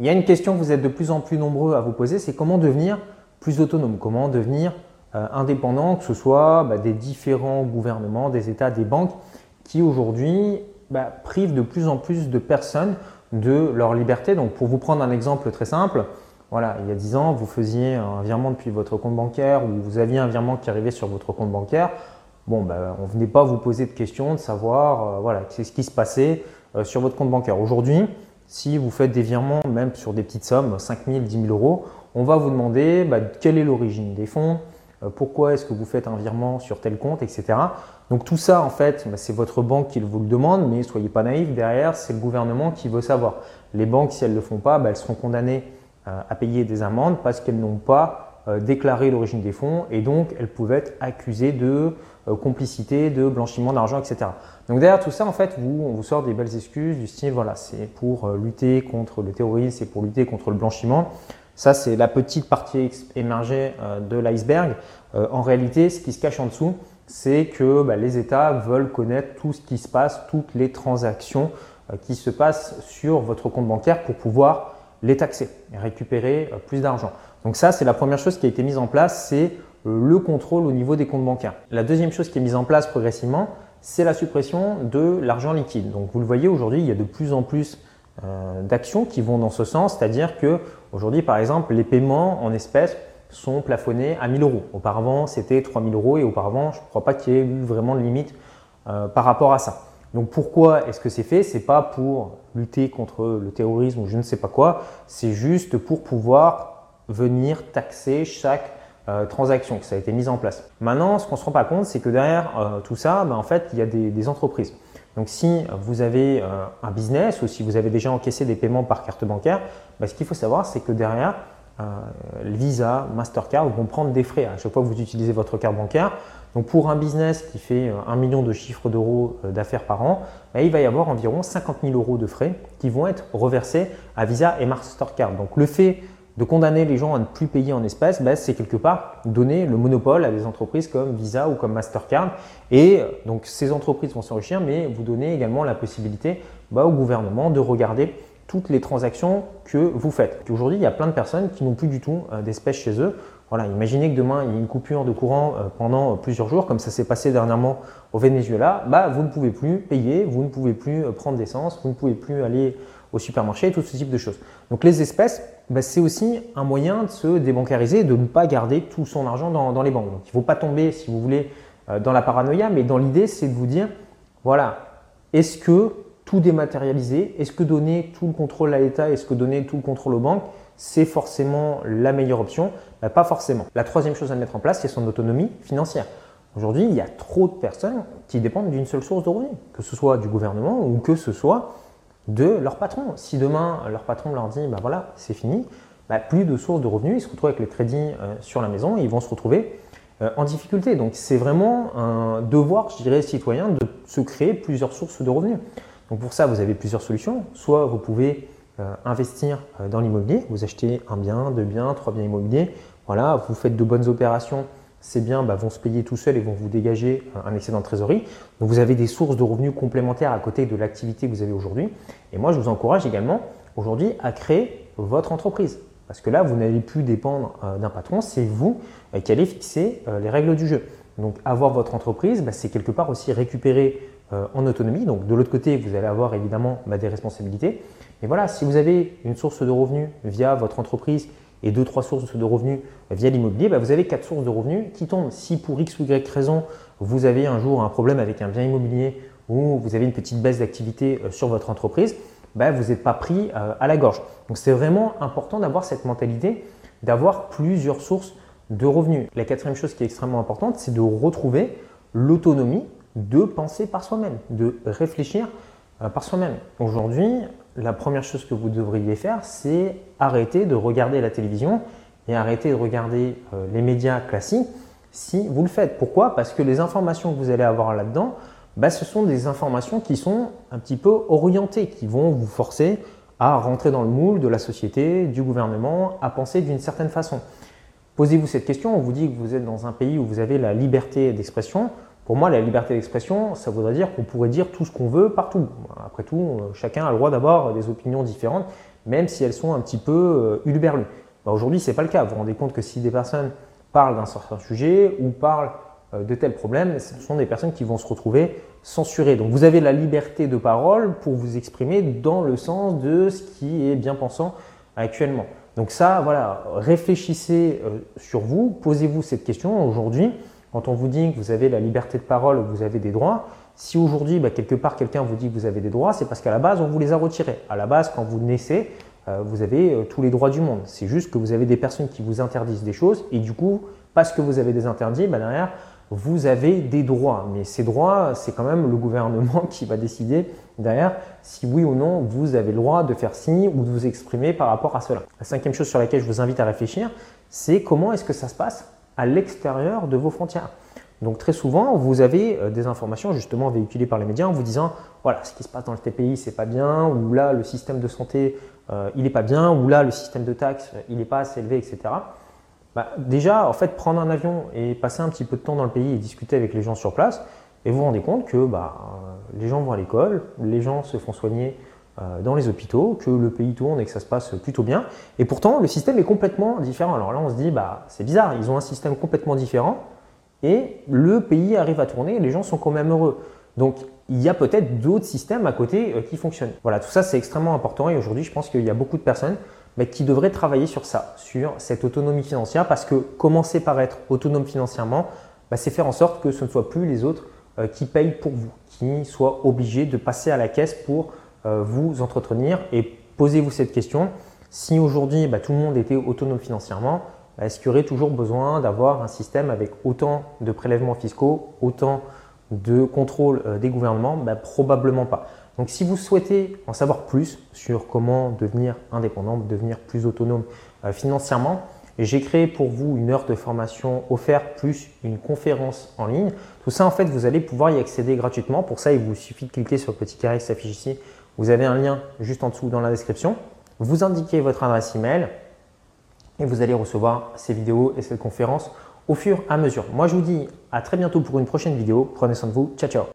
Il y a une question que vous êtes de plus en plus nombreux à vous poser, c'est comment devenir plus autonome, comment devenir euh, indépendant, que ce soit bah, des différents gouvernements, des États, des banques, qui aujourd'hui bah, privent de plus en plus de personnes de leur liberté? Donc pour vous prendre un exemple très simple, voilà, il y a 10 ans, vous faisiez un virement depuis votre compte bancaire ou vous aviez un virement qui arrivait sur votre compte bancaire. Bon, ben, on ne venait pas vous poser de questions, de savoir euh, ce qui se passait euh, sur votre compte bancaire. Aujourd'hui, si vous faites des virements, même sur des petites sommes, 5 000, 10 000 euros, on va vous demander bah, quelle est l'origine des fonds, euh, pourquoi est-ce que vous faites un virement sur tel compte, etc. Donc tout ça, en fait, bah, c'est votre banque qui vous le demande, mais soyez pas naïfs, derrière, c'est le gouvernement qui veut savoir. Les banques, si elles ne le font pas, bah, elles seront condamnées euh, à payer des amendes parce qu'elles n'ont pas euh, déclaré l'origine des fonds et donc elles pouvaient être accusées de euh, complicité, de blanchiment d'argent, etc. Donc derrière tout ça, en fait, vous, on vous sort des belles excuses du style, voilà, c'est pour lutter contre le terrorisme, c'est pour lutter contre le blanchiment. Ça, c'est la petite partie émergée de l'iceberg. En réalité, ce qui se cache en dessous, c'est que bah, les États veulent connaître tout ce qui se passe, toutes les transactions qui se passent sur votre compte bancaire pour pouvoir les taxer et récupérer euh, plus d'argent. Donc ça, c'est la première chose qui a été mise en place, c'est euh, le contrôle au niveau des comptes bancaires. La deuxième chose qui est mise en place progressivement, c'est la suppression de l'argent liquide. Donc vous le voyez aujourd'hui, il y a de plus en plus euh, d'actions qui vont dans ce sens, c'est-à-dire que aujourd'hui, par exemple, les paiements en espèces sont plafonnés à 1000 euros. Auparavant, c'était 3000 euros et auparavant, je ne crois pas qu'il y ait eu vraiment de limite par rapport à ça. Donc pourquoi est-ce que c'est fait? C'est pas pour lutter contre le terrorisme ou je ne sais pas quoi, c'est juste pour pouvoir venir taxer chaque euh, transaction que ça a été mis en place. Maintenant, ce qu'on ne se rend pas compte, c'est que derrière euh, tout ça, ben, en fait, il y a des, entreprises. Donc si vous avez euh, un business ou si vous avez déjà encaissé des paiements par carte bancaire, ben, ce qu'il faut savoir, c'est que derrière, Visa, Mastercard vont prendre des frais à chaque fois que vous utilisez votre carte bancaire. Donc pour un business qui fait 1 euh, million de chiffres d'euros d'affaires par an, bah, il va y avoir environ 50 000 euros de frais qui vont être reversés à Visa et Mastercard. Donc le fait de condamner les gens à ne plus payer en espèces, bah, c'est quelque part donner le monopole à des entreprises comme Visa ou comme Mastercard. Et euh, donc ces entreprises vont s'enrichir, mais vous donnez également la possibilité bah, au gouvernement de regarder toutes les transactions que vous faites. Aujourd'hui, il y a plein de personnes qui n'ont plus du tout d'espèces chez eux. Voilà, imaginez que demain il y a une coupure de courant euh, pendant plusieurs jours, comme ça s'est passé dernièrement au Venezuela, bah, vous ne pouvez plus payer, vous ne pouvez plus euh, prendre d'essence, vous ne pouvez plus aller au supermarché, tout ce type de choses. Donc les espèces, bah, c'est aussi un moyen de se débancariser, de ne pas garder tout son argent dans, les banques. Donc il ne faut pas tomber, si vous voulez, euh, dans la paranoïa, mais dans l'idée, c'est de vous dire, voilà, est-ce que tout dématérialiser, est-ce que donner tout le contrôle à l'État, est-ce que donner tout le contrôle aux banques, c'est forcément la meilleure option? Bah, Pas forcément. La troisième chose à mettre en place, c'est son autonomie financière. Aujourd'hui, il y a trop de personnes qui dépendent d'une seule source de revenus, que ce soit du gouvernement ou que ce soit de leur patron. Si demain, leur patron leur dit, bah voilà, c'est fini, bah, plus de sources de revenus, ils se retrouvent avec les crédits euh, sur la maison et ils vont se retrouver euh, en difficulté. Donc c'est vraiment un devoir, je dirais, citoyen de se créer plusieurs sources de revenus. Donc pour ça, vous avez plusieurs solutions. Soit vous pouvez euh, investir dans l'immobilier. Vous achetez un bien, deux biens, trois biens immobiliers. Voilà, vous faites de bonnes opérations. Ces biens bah, vont se payer tout seuls et vont vous dégager un excédent de trésorerie. Donc vous avez des sources de revenus complémentaires à côté de l'activité que vous avez aujourd'hui. Et moi, je vous encourage également aujourd'hui à créer votre entreprise. Parce que là, vous n'allez plus dépendre euh, d'un patron, c'est vous qui allez fixer les règles du jeu. Donc avoir votre entreprise, bah, c'est quelque part aussi récupérer en autonomie. Donc de l'autre côté, vous allez avoir évidemment bah, des responsabilités. Et voilà, si vous avez une source de revenus via votre entreprise et deux, trois sources de revenus via l'immobilier, bah, vous avez quatre sources de revenus qui tombent. Si pour X ou Y raison, vous avez un jour un problème avec un bien immobilier ou vous avez une petite baisse d'activité euh, sur votre entreprise, bah, vous n'êtes pas pris euh, à la gorge. Donc c'est vraiment important d'avoir cette mentalité, d'avoir plusieurs sources de revenus. La quatrième chose qui est extrêmement importante, c'est de retrouver l'autonomie de penser par soi-même, de réfléchir euh, par soi-même. Aujourd'hui, la première chose que vous devriez faire, c'est arrêter de regarder la télévision et arrêter de regarder euh, les médias classiques si vous le faites. Pourquoi? Parce que les informations que vous allez avoir là-dedans, bah, ce sont des informations qui sont un petit peu orientées, qui vont vous forcer à rentrer dans le moule de la société, du gouvernement, à penser d'une certaine façon. Posez-vous cette question, on vous dit que vous êtes dans un pays où vous avez la liberté d'expression. Pour moi, la liberté d'expression, ça voudrait dire qu'on pourrait dire tout ce qu'on veut partout. Après tout, euh, chacun a le droit d'avoir des opinions différentes, même si elles sont un petit peu euh, ulberlues. Bah, aujourd'hui, ce n'est pas le cas. Vous vous rendez compte que si des personnes parlent d'un certain sujet ou parlent euh, de tels problèmes, ce sont des personnes qui vont se retrouver censurées. Donc vous avez la liberté de parole pour vous exprimer dans le sens de ce qui est bien pensant actuellement. Donc ça, voilà, réfléchissez euh, sur vous, posez-vous cette question aujourd'hui. Quand on vous dit que vous avez la liberté de parole, vous avez des droits, si aujourd'hui, bah, quelque part, quelqu'un vous dit que vous avez des droits, c'est parce qu'à la base, on vous les a retirés. À la base, quand vous naissez, euh, vous avez euh, tous les droits du monde. C'est juste que vous avez des personnes qui vous interdisent des choses et du coup, parce que vous avez des interdits, bah, derrière, vous avez des droits. Mais ces droits, c'est quand même le gouvernement qui va décider derrière si oui ou non vous avez le droit de faire ci ou de vous exprimer par rapport à cela. La cinquième chose sur laquelle je vous invite à réfléchir, c'est comment est-ce que ça se passe à l'extérieur de vos frontières. Donc très souvent, vous avez euh, des informations justement véhiculées par les médias en vous disant voilà, ce qui se passe dans le TPI, c'est pas bien, ou là, le système de santé, euh, il n'est pas bien, ou là, le système de taxes, il n'est pas assez élevé, etc. Bah, déjà, en fait, prendre un avion et passer un petit peu de temps dans le pays et discuter avec les gens sur place, et vous vous rendez compte que bah, euh, les gens vont à l'école, les gens se font soigner dans les hôpitaux, que le pays tourne et que ça se passe plutôt bien. Et pourtant, le système est complètement différent. Alors là, on se dit, bah, c'est bizarre, ils ont un système complètement différent et le pays arrive à tourner et les gens sont quand même heureux. Donc il y a peut-être d'autres systèmes à côté euh, qui fonctionnent. Voilà, tout ça c'est extrêmement important et aujourd'hui je pense qu'il y a beaucoup de personnes qui devraient travailler sur ça, sur cette autonomie financière parce que commencer par être autonome financièrement, bah, c'est faire en sorte que ce ne soit plus les autres euh, qui payent pour vous, qui soient obligés de passer à la caisse pour euh, vous entretenir et posez-vous cette question. Si aujourd'hui bah, tout le monde était autonome financièrement, est-ce qu'il y aurait toujours besoin d'avoir un système avec autant de prélèvements fiscaux, autant de contrôle euh, des gouvernements? Ben, Probablement pas. Donc si vous souhaitez en savoir plus sur comment devenir indépendant, devenir plus autonome euh, financièrement, j'ai créé pour vous une heure de formation offerte plus une conférence en ligne. Tout ça, en fait, vous allez pouvoir y accéder gratuitement. Pour ça, il vous suffit de cliquer sur le petit carré qui s'affiche ici. Vous avez un lien juste en dessous dans la description. Vous indiquez votre adresse email et vous allez recevoir ces vidéos et cette conférence au fur et à mesure. Moi, je vous dis à très bientôt pour une prochaine vidéo. Prenez soin de vous. Ciao, ciao.